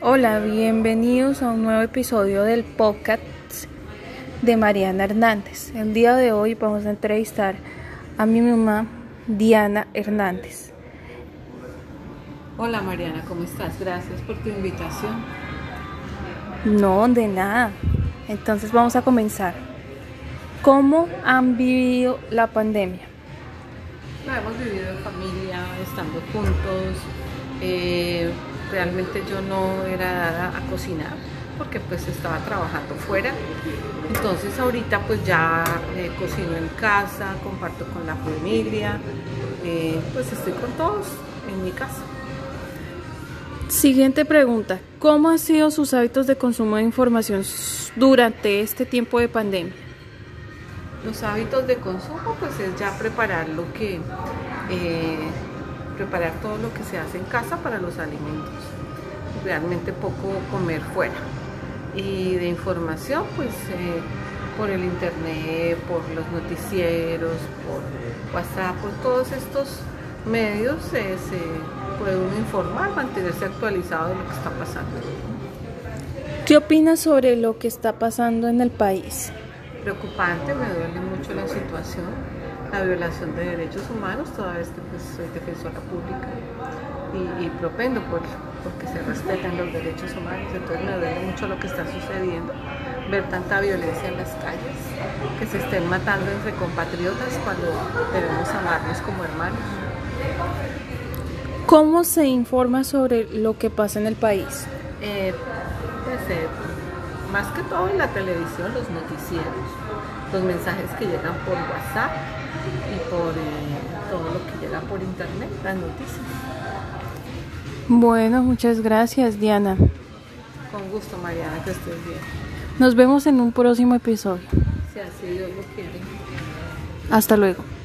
Hola, bienvenidos a un nuevo episodio del podcast de Mariana Hernández. El día de hoy vamos a entrevistar a mi mamá Diana Hernández. Hola Mariana, ¿cómo estás? Gracias por tu invitación. No, de nada. Entonces vamos a comenzar. ¿Cómo han vivido la pandemia? La hemos vivido en familia, estando juntos. Eh, realmente yo no era dada a cocinar porque pues estaba trabajando fuera. Entonces ahorita pues ya eh, cocino en casa, comparto con la familia, eh, pues estoy con todos en mi casa. Siguiente pregunta, ¿cómo han sido sus hábitos de consumo de información durante este tiempo de pandemia? Los hábitos de consumo pues es ya preparar lo que eh, preparar todo lo que se hace en casa para los alimentos. Realmente poco comer fuera. Y de información, pues eh, por el internet, por los noticieros, por WhatsApp, por todos estos medios eh, se puede uno informar, mantenerse actualizado de lo que está pasando. ¿Qué opinas sobre lo que está pasando en el país? Preocupante, me duele mucho la situación la violación de derechos humanos, toda vez que pues, soy defensora pública y, propendo por, porque se respeten los derechos humanos. Entonces me duele mucho lo que está sucediendo, ver tanta violencia en las calles, que se estén matando entre compatriotas cuando debemos amarnos como hermanos. ¿Cómo se informa sobre lo que pasa en el país? Eh, pues, eh, más que todo en la televisión, los noticieros, los mensajes que llegan por WhatsApp y por eh, todo lo que llega por internet, las noticias. Bueno, muchas gracias Diana. Con gusto Mariana, que estés bien. Nos vemos en un próximo episodio. Si así Dios lo quiere. Hasta luego.